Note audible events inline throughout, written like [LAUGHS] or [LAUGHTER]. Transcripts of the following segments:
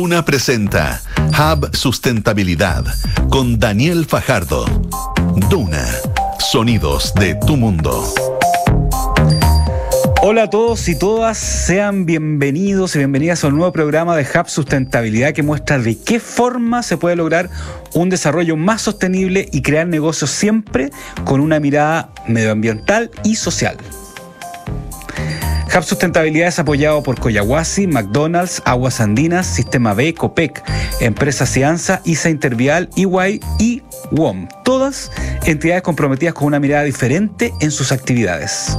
Duna presenta Hub Sustentabilidad con Daniel Fajardo. Duna, sonidos de tu mundo. Hola a todos y todas, sean bienvenidos y bienvenidas a un nuevo programa de Hub Sustentabilidad que muestra de qué forma se puede lograr un desarrollo más sostenible y crear negocios siempre con una mirada medioambiental y social. Hub Sustentabilidad es apoyado por Coyahuasi, McDonald's, Aguas Andinas, Sistema B, COPEC, Empresa Cianza, ISA Intervial, EY y WOM. Todas entidades comprometidas con una mirada diferente en sus actividades.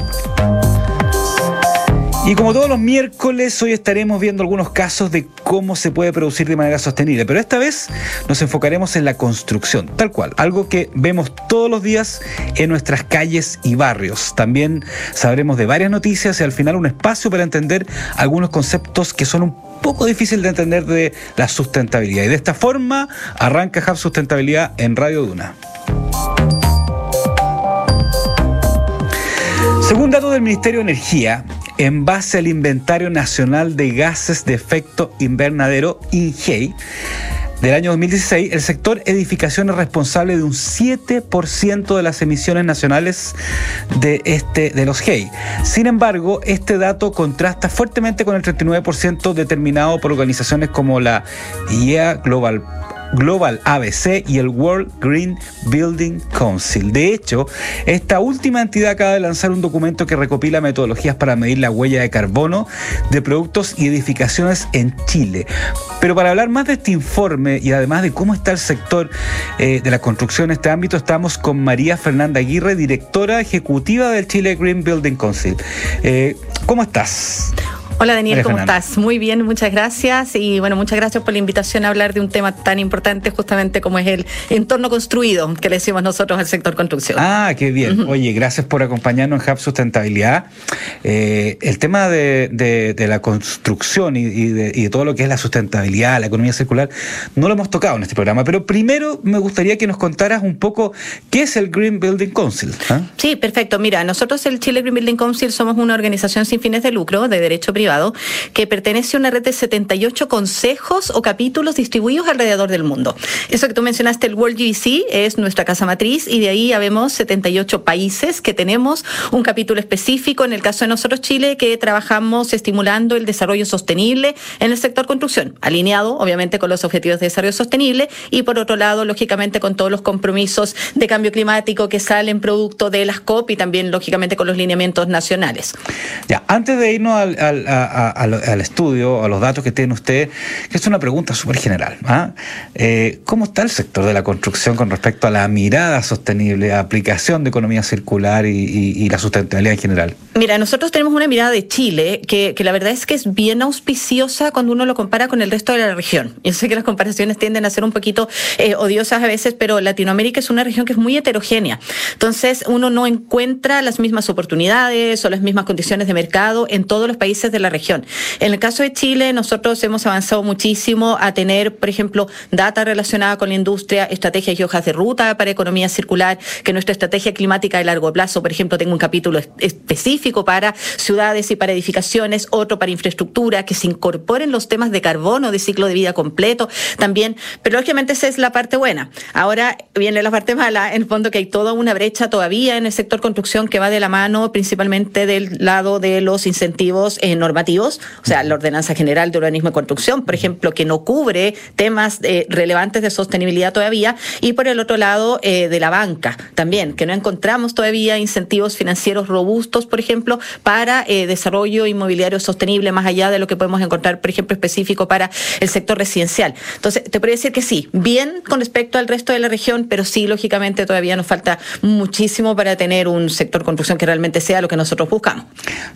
Y como todos los miércoles, hoy estaremos viendo algunos casos de cómo se puede producir de manera sostenible, pero esta vez nos enfocaremos en la construcción, tal cual, algo que vemos todos los días en nuestras calles y barrios. También sabremos de varias noticias y al final un espacio para entender algunos conceptos que son un poco difíciles de entender de la sustentabilidad. Y de esta forma arranca Hub Sustentabilidad en Radio Duna. Según datos del Ministerio de Energía, en base al Inventario Nacional de Gases de Efecto Invernadero, INGEI, del año 2016, el sector edificación es responsable de un 7% de las emisiones nacionales de, este, de los GEI. Sin embargo, este dato contrasta fuertemente con el 39% determinado por organizaciones como la IEA Global Global ABC y el World Green Building Council. De hecho, esta última entidad acaba de lanzar un documento que recopila metodologías para medir la huella de carbono de productos y edificaciones en Chile. Pero para hablar más de este informe y además de cómo está el sector eh, de la construcción en este ámbito, estamos con María Fernanda Aguirre, directora ejecutiva del Chile Green Building Council. Eh, ¿Cómo estás? Hola Daniel, ¿cómo estás? Muy bien, muchas gracias. Y bueno, muchas gracias por la invitación a hablar de un tema tan importante justamente como es el entorno construido que le decimos nosotros al sector construcción. Ah, qué bien. Oye, gracias por acompañarnos en Hub Sustentabilidad. Eh, el tema de, la construcción y, de, todo lo que es la sustentabilidad, la economía circular, no lo hemos tocado en este programa, pero primero me gustaría que nos contaras un poco qué es el Green Building Council. ¿ah? Sí, perfecto. Mira, nosotros el Chile Green Building Council somos una organización sin fines de lucro de derecho privado que pertenece a una red de 78 consejos o capítulos distribuidos alrededor del mundo. Eso que tú mencionaste, el World GBC, es nuestra casa matriz y de ahí habemos 78 países que tenemos un capítulo específico, en el caso de nosotros Chile, que trabajamos estimulando el desarrollo sostenible en el sector construcción, alineado obviamente con los objetivos de desarrollo sostenible y por otro lado, lógicamente, con todos los compromisos de cambio climático que salen producto de las COP y también, lógicamente, con los lineamientos nacionales. Ya, antes de irnos al, al, al estudio, a los datos que tiene usted, que es una pregunta súper general. ¿ah? Eh, ¿Cómo está el sector de la construcción con respecto a la mirada sostenible, aplicación de economía circular y, la sustentabilidad en general? Mira, nosotros tenemos una mirada de Chile que, la verdad es que es bien auspiciosa cuando uno lo compara con el resto de la región. Yo sé que las comparaciones tienden a ser un poquito eh, odiosas a veces, pero Latinoamérica es una región que es muy heterogénea. Entonces, uno no encuentra las mismas oportunidades o las mismas condiciones de mercado en todos los países de la región. En el caso de Chile, nosotros hemos avanzado muchísimo a tener, por ejemplo, data relacionada con la industria, estrategias y hojas de ruta para economía circular, que nuestra estrategia climática de largo plazo, por ejemplo, tenga un capítulo específico para ciudades y para edificaciones, otro para infraestructura, que se incorporen los temas de carbono, de ciclo de vida completo también. Pero lógicamente esa es la parte buena. Ahora viene la parte mala, en el fondo que hay toda una brecha todavía en el sector construcción que va de la mano principalmente del lado de los incentivos eh, o sea, la Ordenanza General de Urbanismo y Construcción, por ejemplo, que no cubre temas eh, relevantes de sostenibilidad todavía, y por el otro lado, eh, de la banca también, que no encontramos todavía incentivos financieros robustos, por ejemplo, para eh, desarrollo inmobiliario sostenible, más allá de lo que podemos encontrar, por ejemplo, específico para el sector residencial. Entonces, te podría decir que sí, bien con respecto al resto de la región, pero sí, lógicamente, todavía nos falta muchísimo para tener un sector construcción que realmente sea lo que nosotros buscamos.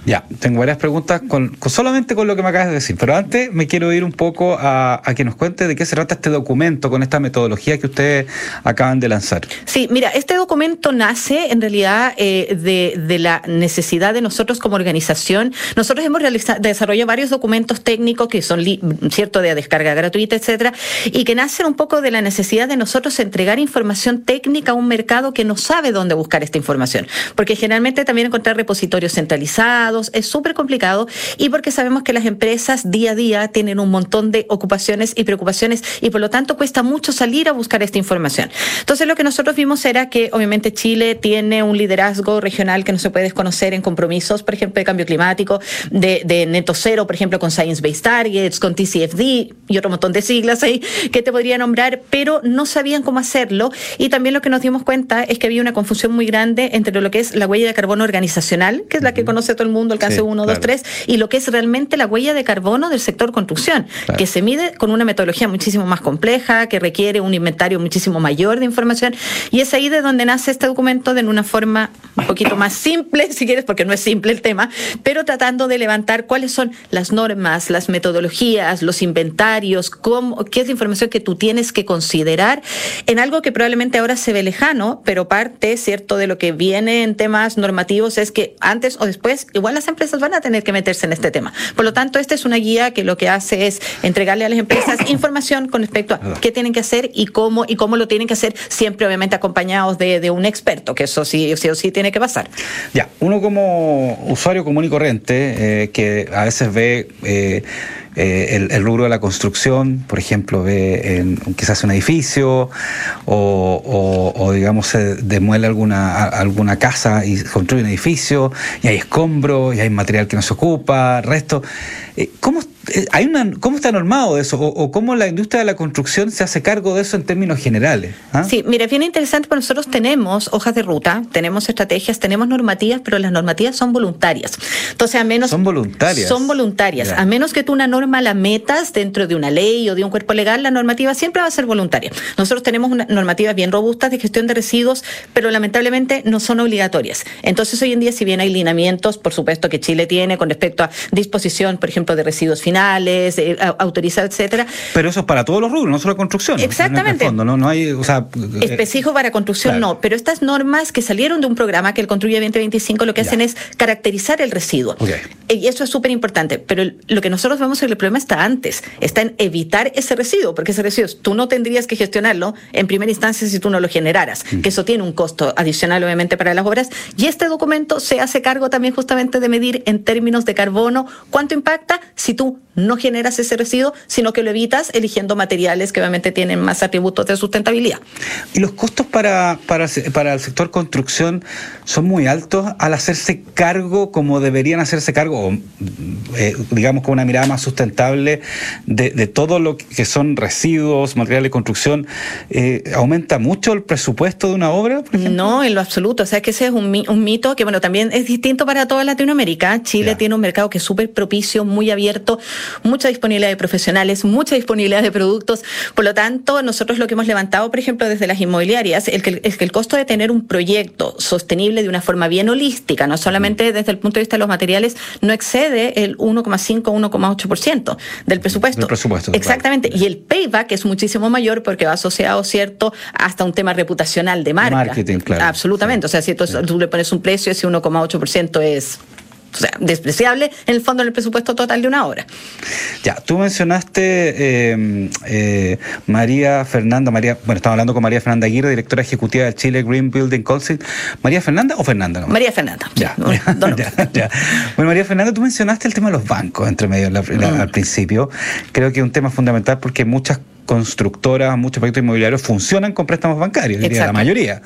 Ya, tengo varias preguntas con, solamente con lo que me acabas de decir, pero antes me quiero ir un poco a, que nos cuente de qué se trata este documento con esta metodología que ustedes acaban de lanzar. Sí, mira, este documento nace en realidad eh, de, la necesidad de nosotros como organización. Nosotros hemos realizado, desarrollado varios documentos técnicos que son, cierto, de descarga gratuita, etcétera, y que nacen un poco de la necesidad de nosotros entregar información técnica a un mercado que no sabe dónde buscar esta información. Porque generalmente también encontrar repositorios centralizados es súper complicado y porque sabemos que las empresas día a día tienen un montón de ocupaciones y preocupaciones y por lo tanto cuesta mucho salir a buscar esta información. Entonces lo que nosotros vimos era que obviamente Chile tiene un liderazgo regional que no se puede desconocer en compromisos, por ejemplo, de cambio climático, de, de neto cero, por ejemplo, con Science Based Targets, con TCFD y otro montón de siglas ahí que te podría nombrar, pero no sabían cómo hacerlo. Y también lo que nos dimos cuenta es que había una confusión muy grande entre lo que es la huella de carbono organizacional, que es la que conoce todo el mundo, alcance 1, 2, 3, y lo que es realmente la huella de carbono del sector construcción, que se mide con una metodología muchísimo más compleja, que requiere un inventario muchísimo mayor de información, y es ahí de donde nace este documento de una forma un poquito más simple, [LAUGHS] si quieres, porque no es simple el tema, pero tratando de levantar cuáles son las normas, las metodologías, los inventarios, cómo, qué es la información que tú tienes que considerar en algo que probablemente ahora se ve lejano, pero parte, ¿cierto?, de lo que viene en temas normativos es que antes o después igual las empresas van a tener que meterse en este tema. Por lo tanto, esta es una guía que lo que hace es entregarle a las empresas [COUGHS] información con respecto a qué tienen que hacer y cómo y cómo lo tienen que hacer, siempre obviamente acompañados de, de un experto, que eso sí, sí o sí tiene que pasar. Ya, uno como usuario común y corriente, eh, que a veces ve eh, eh, el, rubro de la construcción, por ejemplo, ve en, quizás un edificio o, digamos se demuele alguna, alguna casa y construye un edificio y hay escombros y hay material que no se ocupa, resto. Eh, ¿Cómo, eh, hay una, ¿Cómo está normado eso? O, ¿O, cómo la industria de la construcción se hace cargo de eso en términos generales? ¿Ah? Sí, mira, es bien interesante porque nosotros tenemos hojas de ruta, tenemos estrategias, tenemos normativas, pero las normativas son voluntarias. Entonces, a menos... Son voluntarias. Son voluntarias. A menos que tú una norma la metas dentro de una ley o de un cuerpo legal, la normativa siempre va a ser voluntaria. Nosotros tenemos una normativa bien robustas de gestión de residuos, pero lamentablemente no son obligatorias. Entonces, hoy en día, si bien hay lineamientos, por supuesto, que Chile tiene con respecto a disposición, por ejemplo, de residuos finales, eh, autorizado, etcétera. Pero eso es para todos los rubros, no solo construcción. Exactamente. Fondo, no, no hay, o sea, específico para construcción claro. no, pero estas normas que salieron de un programa que el Construye 2025 lo que ya. hacen es caracterizar el residuo. Okay. Y eso es súper importante, pero lo que nosotros vemos es el problema está antes, está en evitar ese residuo, porque ese residuo tú no tendrías que gestionarlo en primera instancia si tú no lo generaras, mm. que eso tiene un costo adicional obviamente para las obras, y este documento se hace cargo también justamente de medir en términos de carbono cuánto impacta si tú no generas ese residuo, sino que lo evitas eligiendo materiales que obviamente tienen más atributos de sustentabilidad. ¿Y los costos para, para, para el sector construcción son muy altos al hacerse cargo como deberían hacerse cargo, o, eh, digamos con una mirada más sustentable de, de, todo lo que son residuos, materiales de construcción? Eh, ¿Aumenta mucho el presupuesto de una obra? No, en lo absoluto. O sea, que ese es un, un, mito que, bueno, también es distinto para toda Latinoamérica. Chile yeah. tiene un mercado que es súper propicio, muy abierto mucha disponibilidad de profesionales, mucha disponibilidad de productos. Por lo tanto, nosotros lo que hemos levantado, por ejemplo, desde las inmobiliarias, es que, es que el costo de tener un proyecto sostenible de una forma bien holística, no solamente desde el punto de vista de los materiales, no excede el 1,5 1,8% del presupuesto. Del presupuesto. Exactamente. Claro. Y el payback es muchísimo mayor porque va asociado, ¿cierto?, hasta un tema reputacional de marca. Marketing, claro. Absolutamente. Sí. O sea, si tú le pones un precio, ese 1,8% es o sea, despreciable en el fondo en el presupuesto total de una obra. Ya, tú mencionaste eh, eh, María Fernanda, María, bueno, estamos hablando con María Fernanda Aguirre, directora ejecutiva de Chile Green Building Council. ¿María Fernanda o Fernanda? No? María Fernanda. Ya, ya, ya, Bueno, María Fernanda, tú mencionaste el tema de los bancos entre medio la, la, mm. al principio. Creo que es un tema fundamental porque muchas constructoras, muchos proyectos inmobiliarios funcionan con préstamos bancarios, diría la mayoría.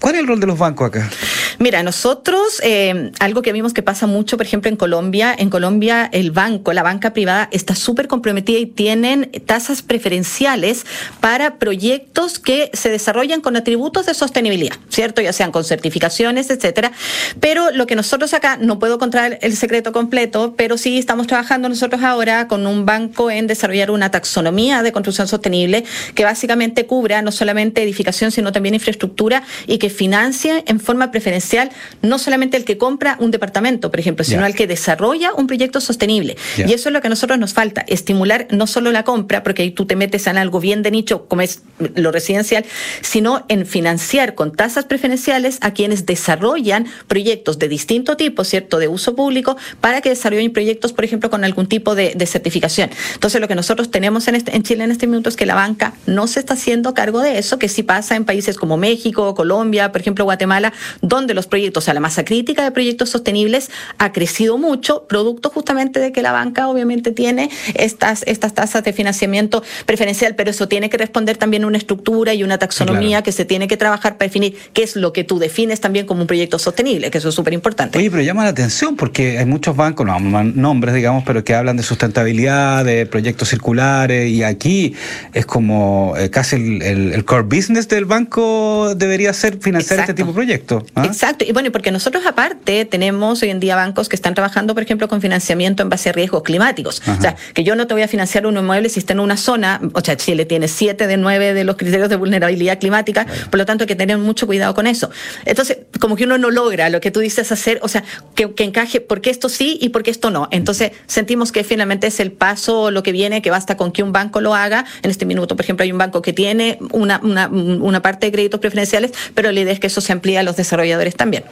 ¿Cuál es el rol de los bancos acá? Mira, nosotros, eh, algo que vimos que pasa mucho, por ejemplo, en Colombia, en Colombia el banco, la banca privada está súper comprometida y tienen tasas preferenciales para proyectos que se desarrollan con atributos de sostenibilidad, ¿cierto? Ya sean con certificaciones, etcétera. Pero lo que nosotros acá, no puedo contar el secreto completo, pero sí estamos trabajando nosotros ahora con un banco en desarrollar una taxonomía de construcción sostenible que básicamente cubra no solamente edificación, sino también infraestructura y que financie en forma preferencial no solamente el que compra un departamento, por ejemplo, sino yeah. el que desarrolla un proyecto sostenible. Yeah. Y eso es lo que a nosotros nos falta, estimular no solo la compra, porque ahí tú te metes en algo bien de nicho, como es lo residencial, sino en financiar con tasas preferenciales a quienes desarrollan proyectos de distinto tipo, ¿cierto?, de uso público, para que desarrollen proyectos, por ejemplo, con algún tipo de, de certificación. Entonces, lo que nosotros tenemos en, este, en Chile en este minuto es que la banca no se está haciendo cargo de eso, que sí pasa en países como México, Colombia, Colombia, por ejemplo, Guatemala, donde los proyectos, o sea, la masa crítica de proyectos sostenibles ha crecido mucho, producto justamente de que la banca obviamente tiene estas, estas tasas de financiamiento preferencial, pero eso tiene que responder también a una estructura y una taxonomía que se tiene que trabajar para definir qué es lo que tú defines también como un proyecto sostenible, que eso es súper importante. Oye, pero llama la atención porque hay muchos bancos, no nombres, digamos, pero que hablan de sustentabilidad, de proyectos circulares, y aquí es como eh, casi el, core business del banco debería ser financiar este tipo de proyectos. ¿ah? Exacto, y bueno, porque nosotros aparte tenemos hoy en día bancos que están trabajando, por ejemplo, con financiamiento en base a riesgos climáticos. O sea, que yo no te voy a financiar un inmueble si está en una zona, o sea, Chile tiene siete de nueve de los criterios de vulnerabilidad climática, por lo tanto hay que tener mucho cuidado con eso. Entonces, como que uno no logra lo que tú dices hacer, o sea, que, encaje, porque esto sí y porque esto no. Entonces, sentimos que finalmente es el paso, lo que viene, que basta con que un banco lo haga. En este minuto, por ejemplo, hay un banco que tiene una, una, parte de créditos preferenciales, pero la es que eso se amplíe a los desarrolladores también.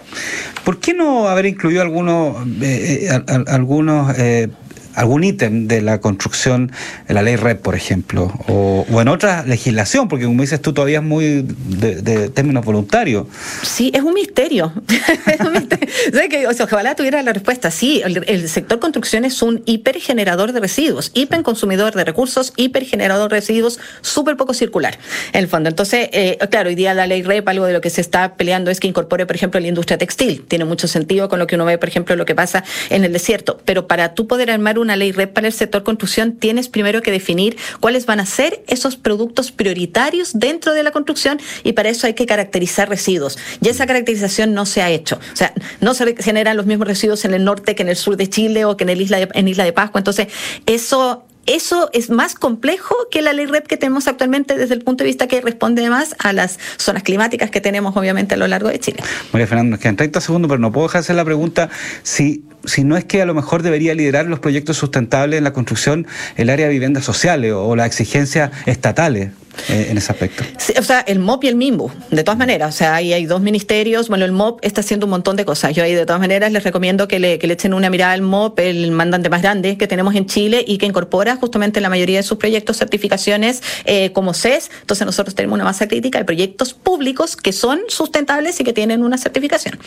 ¿Por qué no haber incluido algunos, eh, eh, algunos eh, algún ítem de la construcción, de la ley REP, por ejemplo, o, en otra legislación, porque como dices tú, todavía es muy de, términos voluntarios. Sí, es un misterio. [LAUGHS] o sea, ojalá tuviera la respuesta. Sí, el, sector construcción es un hipergenerador de residuos, hiperconsumidor de recursos, hipergenerador de residuos, súper poco circular, en el fondo. Entonces, eh, claro, hoy día la ley REP, algo de lo que se está peleando es que incorpore, por ejemplo, la industria textil. Tiene mucho sentido con lo que uno ve, por ejemplo, lo que pasa en el desierto. Pero para tú poder armar una ley red para el sector construcción, tienes primero que definir cuáles van a ser esos productos prioritarios dentro de la construcción y para eso hay que caracterizar residuos. Y esa caracterización no se ha hecho. O sea, no se generan los mismos residuos en el norte que en el sur de Chile o que en, el isla en Isla de Pascua. Entonces, eso eso es más complejo que la ley REP que tenemos actualmente desde el punto de vista que responde más a las zonas climáticas que tenemos obviamente a lo largo de Chile. María Fernanda, nos quedan 30 segundos, pero no puedo dejar hacer la pregunta si si no es que a lo mejor debería liderar los proyectos sustentables en la construcción el área de viviendas sociales o las exigencias estatales. Eh, en ese aspecto. o sea, el MOP y el MIMBU, de todas maneras. O sea, ahí hay dos ministerios. Bueno, el MOP está haciendo un montón de cosas. Yo ahí, de todas maneras, les recomiendo que le, que le echen una mirada al MOP, el mandante más grande que tenemos en Chile y que incorpora justamente la mayoría de sus proyectos certificaciones eh, como CES. Entonces, nosotros tenemos una masa crítica de proyectos públicos que son sustentables y que tienen una certificación.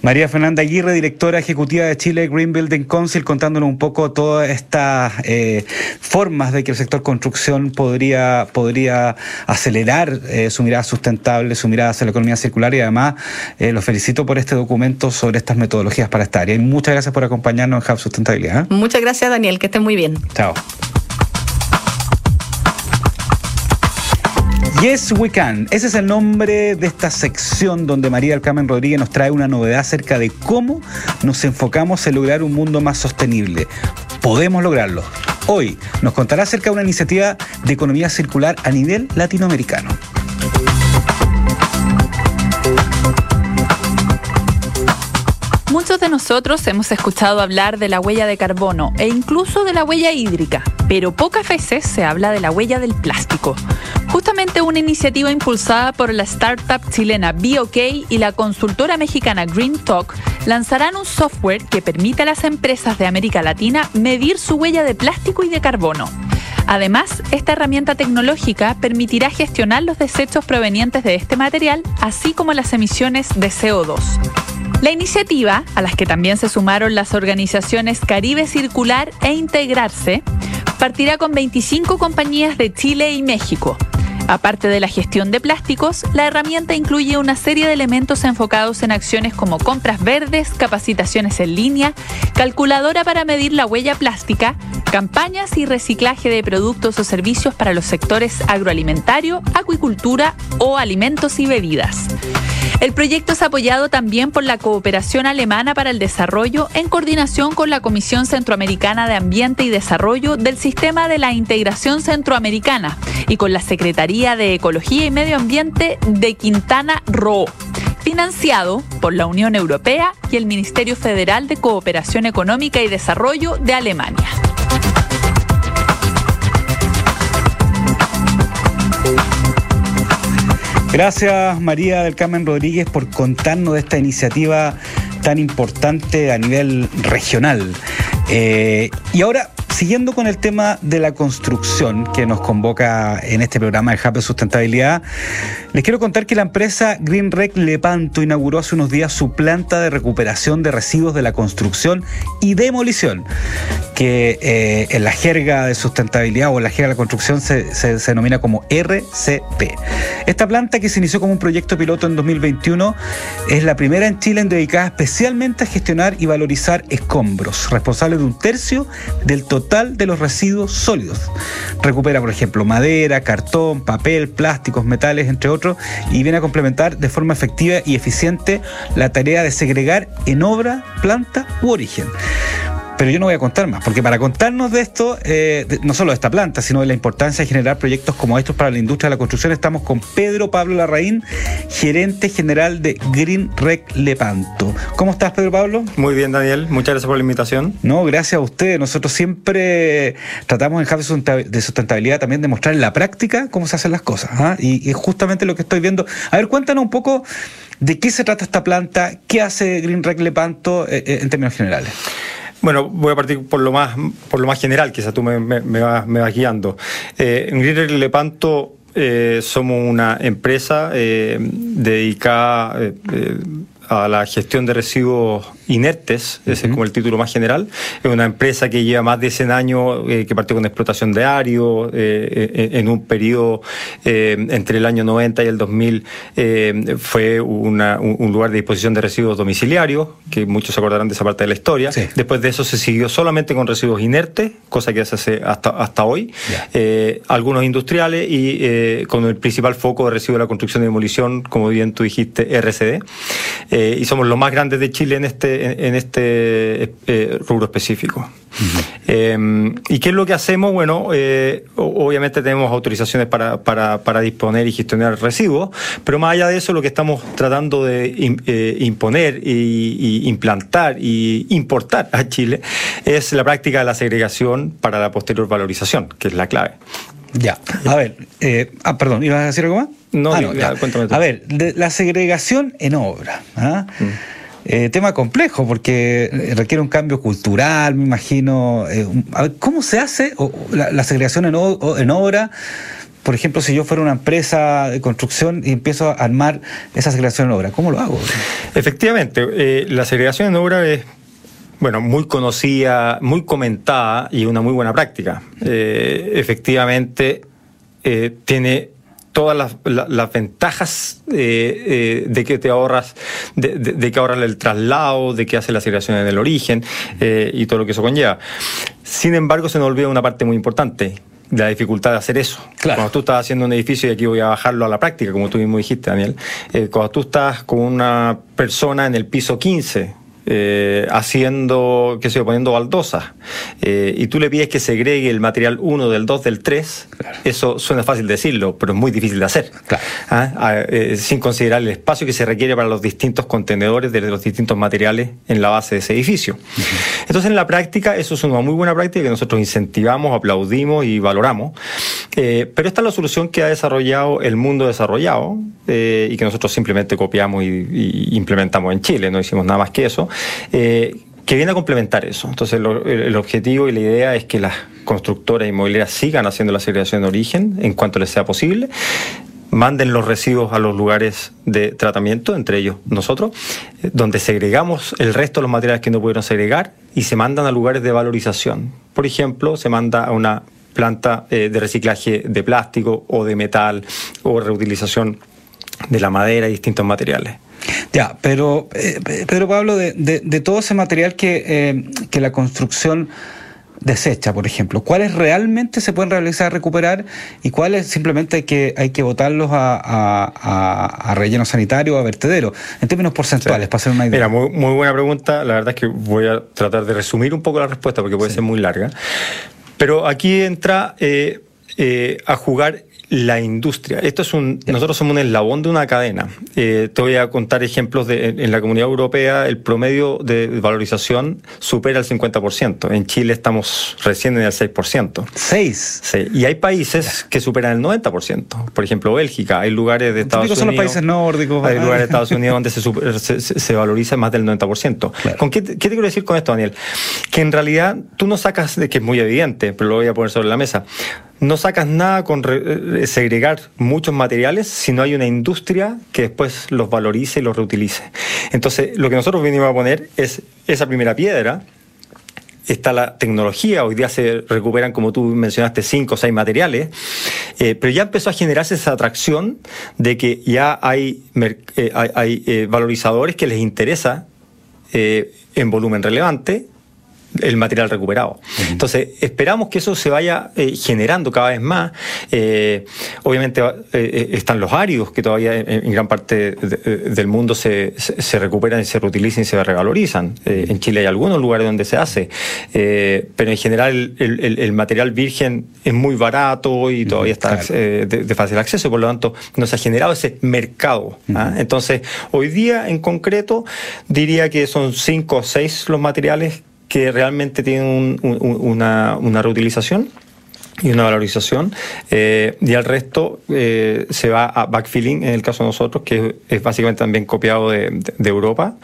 María Fernanda Aguirre, directora ejecutiva de Chile Green Building Council, contándonos un poco todas estas eh, formas de que el sector construcción podría podría acelerar eh, su mirada sustentable, su mirada hacia la economía circular y además eh, los felicito por este documento sobre estas metodologías para esta área. Y muchas gracias por acompañarnos en Hub Sustentabilidad. ¿eh? Muchas gracias, Daniel, que esté muy bien. Chao. Yes We Can, ese es el nombre de esta sección donde María Alcamen Rodríguez nos trae una novedad acerca de cómo nos enfocamos en lograr un mundo más sostenible. Podemos lograrlo. Hoy nos contará acerca de una iniciativa de economía circular a nivel latinoamericano. Muchos de nosotros hemos escuchado hablar de la huella de carbono e incluso de la huella hídrica, pero pocas veces se habla de la huella del plástico. Justamente una iniciativa impulsada por la startup chilena BOK y la consultora mexicana Green Talk lanzarán un software que permite a las empresas de América Latina medir su huella de plástico y de carbono. Además, esta herramienta tecnológica permitirá gestionar los desechos provenientes de este material, así como las emisiones de CO2. La iniciativa, a las que también se sumaron las organizaciones Caribe Circular e Integrarse, partirá con 25 compañías de Chile y México. Aparte de la gestión de plásticos, la herramienta incluye una serie de elementos enfocados en acciones como compras verdes, capacitaciones en línea, calculadora para medir la huella plástica, campañas y reciclaje de productos o servicios para los sectores agroalimentario, acuicultura o alimentos y bebidas. El proyecto es apoyado también por la Cooperación Alemana para el Desarrollo en coordinación con la Comisión Centroamericana de Ambiente y Desarrollo del Sistema de la Integración Centroamericana y con la Secretaría de Ecología y Medio Ambiente de Quintana Roo financiado por la Unión Europea y el Ministerio Federal de Cooperación Económica y Desarrollo de Alemania. Gracias María del Carmen Rodríguez por contarnos de esta iniciativa tan importante a nivel regional. Eh, y ahora siguiendo con el tema de la construcción que nos convoca en este programa de Hub de Sustentabilidad, les quiero contar que la empresa Greenrec Lepanto inauguró hace unos días su planta de recuperación de residuos de la construcción y demolición, que eh, en la jerga de sustentabilidad o en la jerga de la construcción se, se, se denomina como RCP. Esta planta que se inició como un proyecto piloto en 2021 es la primera en Chile en dedicada especialmente a gestionar y valorizar escombros, responsable de un tercio del total de los residuos sólidos. Recupera, por ejemplo, madera, cartón, papel, plásticos, metales, entre otros, y viene a complementar de forma efectiva y eficiente la tarea de segregar en obra, planta u origen. Pero yo no voy a contar más, porque para contarnos de esto, eh, de, no solo de esta planta, sino de la importancia de generar proyectos como estos para la industria de la construcción, estamos con Pedro Pablo Larraín, gerente general de Green Rec Lepanto. ¿Cómo estás, Pedro Pablo? Muy bien, Daniel. Muchas gracias por la invitación. No, gracias a usted. Nosotros siempre tratamos en Hub de Sustentabilidad también de mostrar en la práctica cómo se hacen las cosas. ¿ah? Y, y justamente lo que estoy viendo. A ver, cuéntanos un poco de qué se trata esta planta, qué hace Green Rec Lepanto eh, eh, en términos generales. Bueno, voy a partir por lo más, por lo más general, quizás tú me, me, me, vas, me vas guiando. Eh, en Green Lepanto eh, somos una empresa eh, dedicada a la gestión de residuos inertes, ese uh -huh. es como el título más general. Es una empresa que lleva más de 100 años, eh, que partió con explotación de ario, eh, en un periodo eh, entre el año 90 y el 2000 fue una, un lugar de disposición de residuos domiciliarios, que muchos se acordarán de esa parte de la historia. Sí. Después de eso se siguió solamente con residuos inertes, cosa que se hace hasta, hasta hoy, yeah. algunos industriales y con el principal foco de residuos de la construcción y demolición, como bien tú dijiste, RCD. y somos los más grandes de Chile en este en este eh, rubro específico. Uh -huh. eh, ¿Y qué es lo que hacemos? Bueno, eh, obviamente tenemos autorizaciones para, para, para, disponer y gestionar residuos, pero más allá de eso, lo que estamos tratando de eh, imponer y, y, implantar y importar a Chile es la práctica de la segregación para la posterior valorización, que es la clave. Ya, a ver, ah, perdón, ¿ibas a decir algo más? No, ah, no ya, cuéntame tú. A ver, de, la segregación en obra. ¿ah? Mm. Eh, tema complejo porque requiere un cambio cultural, me imagino. Eh, a ver, ¿Cómo se hace o, la, la, segregación en, o, en, obra? Por ejemplo, si yo fuera una empresa de construcción y empiezo a armar esa segregación en obra, ¿cómo lo hago? Efectivamente, eh, la segregación en obra es bueno, muy conocida, muy comentada y una muy buena práctica. Eh, efectivamente, eh, tiene todas las, las, las ventajas eh, eh, de que te ahorras, de, de, de, que ahorras el traslado, de que hace la segregación en el origen eh, y todo lo que eso conlleva. Sin embargo, se nos olvida una parte muy importante, de la dificultad de hacer eso. Claro. Cuando tú estás haciendo un edificio, y aquí voy a bajarlo a la práctica, como tú mismo dijiste, Daniel, eh, cuando tú estás con una persona en el piso 15, eh, haciendo, qué sé yo, poniendo baldosas, eh, y tú le pides que segregue el material 1 del 2 del 3, claro. eso suena fácil decirlo, pero es muy difícil de hacer, claro. ¿Ah? eh, sin considerar el espacio que se requiere para los distintos contenedores de los distintos materiales en la base de ese edificio. Uh -huh. Entonces, en la práctica, eso es una muy buena práctica que nosotros incentivamos, aplaudimos y valoramos, pero esta es la solución que ha desarrollado el mundo desarrollado eh, y que nosotros simplemente copiamos y, implementamos en Chile, no hicimos nada más que eso. Eh, que viene a complementar eso. Entonces, el, objetivo y la idea es que las constructoras inmobiliarias sigan haciendo la segregación de origen en cuanto les sea posible, manden los residuos a los lugares de tratamiento, entre ellos nosotros, donde segregamos el resto de los materiales que no pudieron segregar y se mandan a lugares de valorización. Por ejemplo, se manda a una planta eh, de reciclaje de plástico o de metal o reutilización de la madera y distintos materiales. Ya, pero eh, Pedro Pablo, de, de, de, todo ese material que, eh, que la construcción desecha, por ejemplo, ¿cuáles realmente se pueden realizar, recuperar y cuáles simplemente hay que, hay que botarlos a, a, a relleno sanitario o a vertedero? En términos porcentuales, sí. para hacer una idea. Mira, muy, muy, buena pregunta. La verdad es que voy a tratar de resumir un poco la respuesta porque puede sí. ser muy larga. Pero aquí entra eh, eh, a jugar la industria. Esto es un, nosotros somos un eslabón de una cadena. Eh, te voy a contar ejemplos de, en la comunidad europea, el promedio de valorización supera el 50%. En Chile estamos recién en el 6%. ¿Seis? Sí. Y hay países que superan el 90%. Por ejemplo, Bélgica. Hay lugares de Estados Unidos. son los países nórdicos. Hay lugares de Estados [LAUGHS] Unidos donde se, se, valoriza más del 90%. ¿Con qué, qué, te quiero decir con esto, Daniel? Que en realidad tú no sacas, de que es muy evidente, pero lo voy a poner sobre la mesa no sacas nada con eh, segregar muchos materiales si no hay una industria que después los valorice y los reutilice. Entonces, lo que nosotros venimos a poner es esa primera piedra. Está la tecnología, hoy día se recuperan, como tú mencionaste, cinco o seis materiales, eh, pero ya empezó a generarse esa atracción de que ya hay, eh, hay, valorizadores que les interesa en volumen relevante el material recuperado. Entonces, esperamos que eso se vaya eh, generando cada vez más. Eh, obviamente eh, están los áridos que todavía en, gran parte del mundo se, se, recuperan y se reutilizan y se revalorizan. en Chile hay algunos lugares donde se hace, pero en general el, material virgen es muy barato y todavía está de, fácil acceso, por lo tanto no se ha generado ese mercado. ¿ah? Entonces, hoy día en concreto diría que son cinco o seis los materiales que realmente tienen una, reutilización y una valorización, eh, y al resto eh, se va a backfilling, en el caso de nosotros, que es básicamente también copiado de, Europa,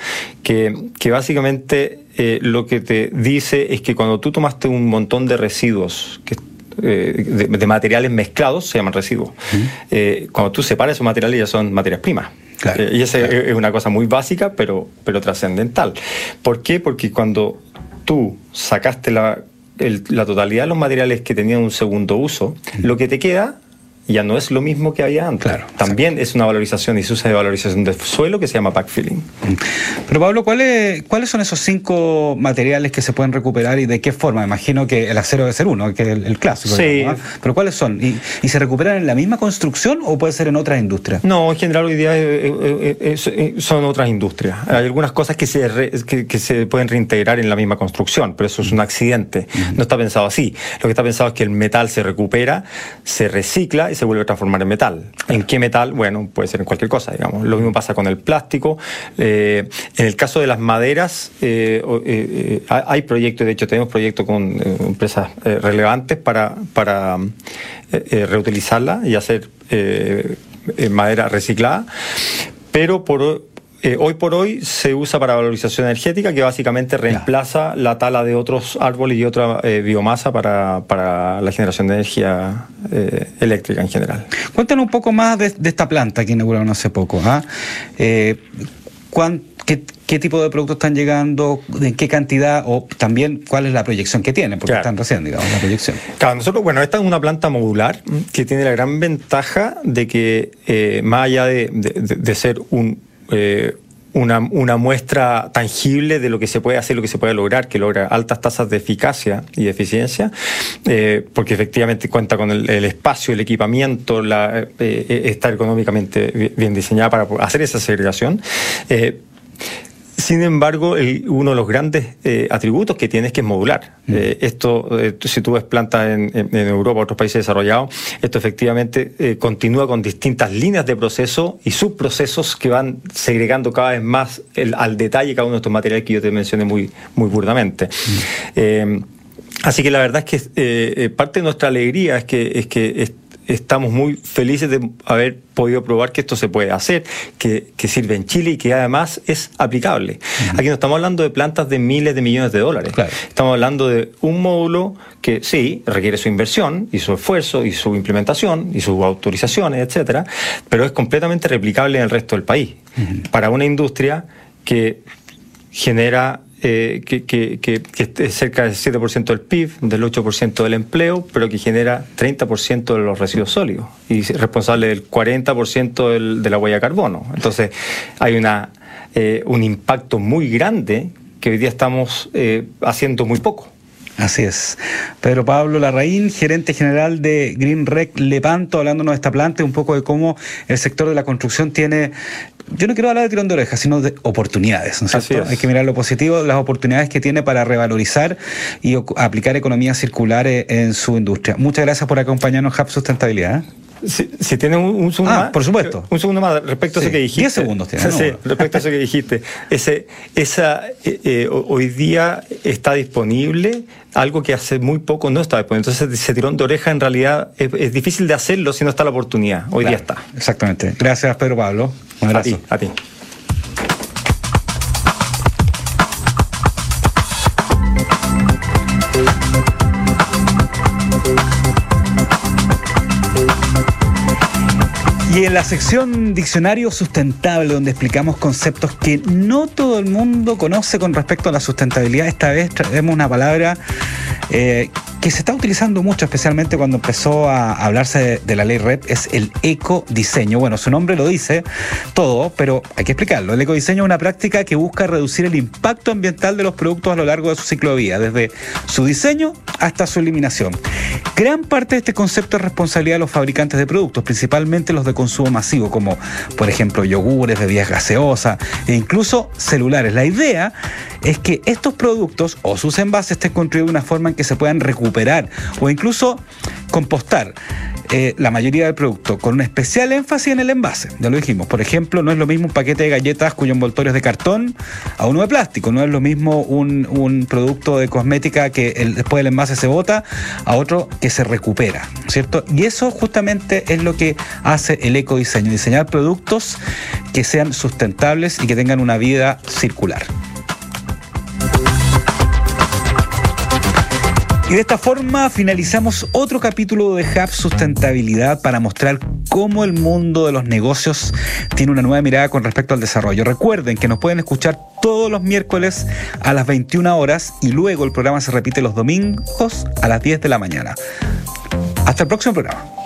que, básicamente eh, lo que te dice es que cuando tú tomaste un montón de residuos que de, materiales mezclados, se llaman residuos. cuando tú separas esos materiales ya son materias primas. y esa es una cosa muy básica, pero, pero trascendental. ¿Por qué? Porque cuando tú sacaste la, la totalidad de los materiales que tenían un segundo uso, lo que te queda ya no es lo mismo que había antes. Claro, También es una valorización y se usa de valorización del suelo que se llama backfilling. Pero Pablo, ¿cuáles, ¿cuáles son esos cinco materiales que se pueden recuperar y de qué forma? Imagino que el acero debe ser uno, que es el, clásico. Sí. Pero ¿cuáles son? ¿Y, se recuperan en la misma construcción o puede ser en otras industrias? No, en general hoy día eh, eh, eh, son otras industrias. Hay algunas cosas que se, que, se pueden reintegrar en la misma construcción, pero eso es un accidente. No está pensado así. Lo que está pensado es que el metal se recupera, se recicla se vuelve a transformar en metal. ¿En qué metal? Bueno, puede ser en cualquier cosa, digamos. Lo mismo pasa con el plástico. Eh, en el caso de las maderas, eh, eh, hay proyectos, de hecho tenemos proyectos con empresas relevantes para, para reutilizarla y hacer madera reciclada. Pero por, eh, hoy por hoy se usa para valorización energética, que básicamente reemplaza la tala de otros árboles y otra eh, biomasa para, la generación de energía eh, eléctrica en general. Cuéntanos un poco más de, esta planta que inauguraron hace poco. ¿ah? Qué, tipo de productos están llegando? ¿En qué cantidad? O también, ¿cuál es la proyección que tienen? Porque están recién, digamos, la proyección. Claro, nosotros, bueno, esta es una planta modular que tiene la gran ventaja de que, más allá de ser un, eh, una, muestra tangible de lo que se puede hacer, lo que se puede lograr, que logra altas tasas de eficacia y de eficiencia, eh, porque efectivamente cuenta con el, espacio, el equipamiento, la, eh, está económicamente bien diseñada para hacer esa segregación. Sin embargo, uno de los grandes eh, atributos que tiene es que es modular. Mm. Eh, esto, eh, si tú ves plantas en, en, Europa, otros países desarrollados, esto efectivamente continúa con distintas líneas de proceso y subprocesos que van segregando cada vez más al detalle cada uno de estos materiales que yo te mencioné muy, muy burdamente. Mm. así que la verdad es que parte de nuestra alegría es que, es que estamos muy felices de haber podido probar que esto se puede hacer, que, sirve en Chile y que además es aplicable. Aquí no estamos hablando de plantas de miles de millones de dólares. Estamos hablando de un módulo que sí requiere su inversión y su esfuerzo y su implementación y sus autorizaciones, etcétera, pero es completamente replicable en el resto del país. Para una industria que genera eh, que, que, es cerca del 7% del PIB, del 8% del empleo, pero que genera 30% de los residuos sólidos y es responsable del 40% del, de la huella de carbono. Entonces, hay una, eh, un impacto muy grande que hoy día estamos eh, haciendo muy poco. Así es. Pedro Pablo Larraín, gerente general de GreenRec Lepanto, hablándonos de esta planta y un poco de cómo el sector de la construcción tiene yo no quiero hablar de tirón de orejas, sino de oportunidades, ¿no es cierto? Hay que mirar lo positivo, las oportunidades que tiene para revalorizar y aplicar economías circulares en su industria. Muchas gracias por acompañarnos, Hub Sustentabilidad. Si, tienen un, segundo ah, más. por supuesto. Un segundo más respecto a eso que dijiste. 10 segundos tiene. Sí, respecto a eso que dijiste. Ese, esa, eh, eh, hoy día está disponible algo que hace muy poco no estaba disponible. Entonces, ese tirón de oreja en realidad es, difícil de hacerlo si no está la oportunidad. Hoy día está. Exactamente. Gracias, Pedro Pablo. Un abrazo. A ti. A ti. Y en la sección Diccionario Sustentable, donde explicamos conceptos que no todo el mundo conoce con respecto a la sustentabilidad, esta vez traemos una palabra eh, que se está utilizando mucho, especialmente cuando empezó a hablarse de, la ley REP, es el ecodiseño. Bueno, su nombre lo dice todo, pero hay que explicarlo. El ecodiseño es una práctica que busca reducir el impacto ambiental de los productos a lo largo de su ciclo de vida, desde su diseño hasta su eliminación. Gran parte de este concepto es responsabilidad de los fabricantes de productos, principalmente los de consumo masivo, como por ejemplo yogures, bebidas gaseosas e incluso celulares. La idea es que estos productos o sus envases estén construidos de una forma en que se puedan recuperar o incluso compostar. Eh, la mayoría del producto, con un especial énfasis en el envase. Ya lo dijimos. Por ejemplo, no es lo mismo un paquete de galletas cuyo envoltorio es de cartón a uno de plástico. No es lo mismo un, producto de cosmética que después del envase se bota a otro que se recupera. ¿Cierto? Y eso justamente es lo que hace el ecodiseño. Diseñar productos que sean sustentables y que tengan una vida circular. Y de esta forma finalizamos otro capítulo de Hub Sustentabilidad para mostrar cómo el mundo de los negocios tiene una nueva mirada con respecto al desarrollo. Recuerden que nos pueden escuchar todos los miércoles a las 21 horas y luego el programa se repite los domingos a las 10 de la mañana. Hasta el próximo programa.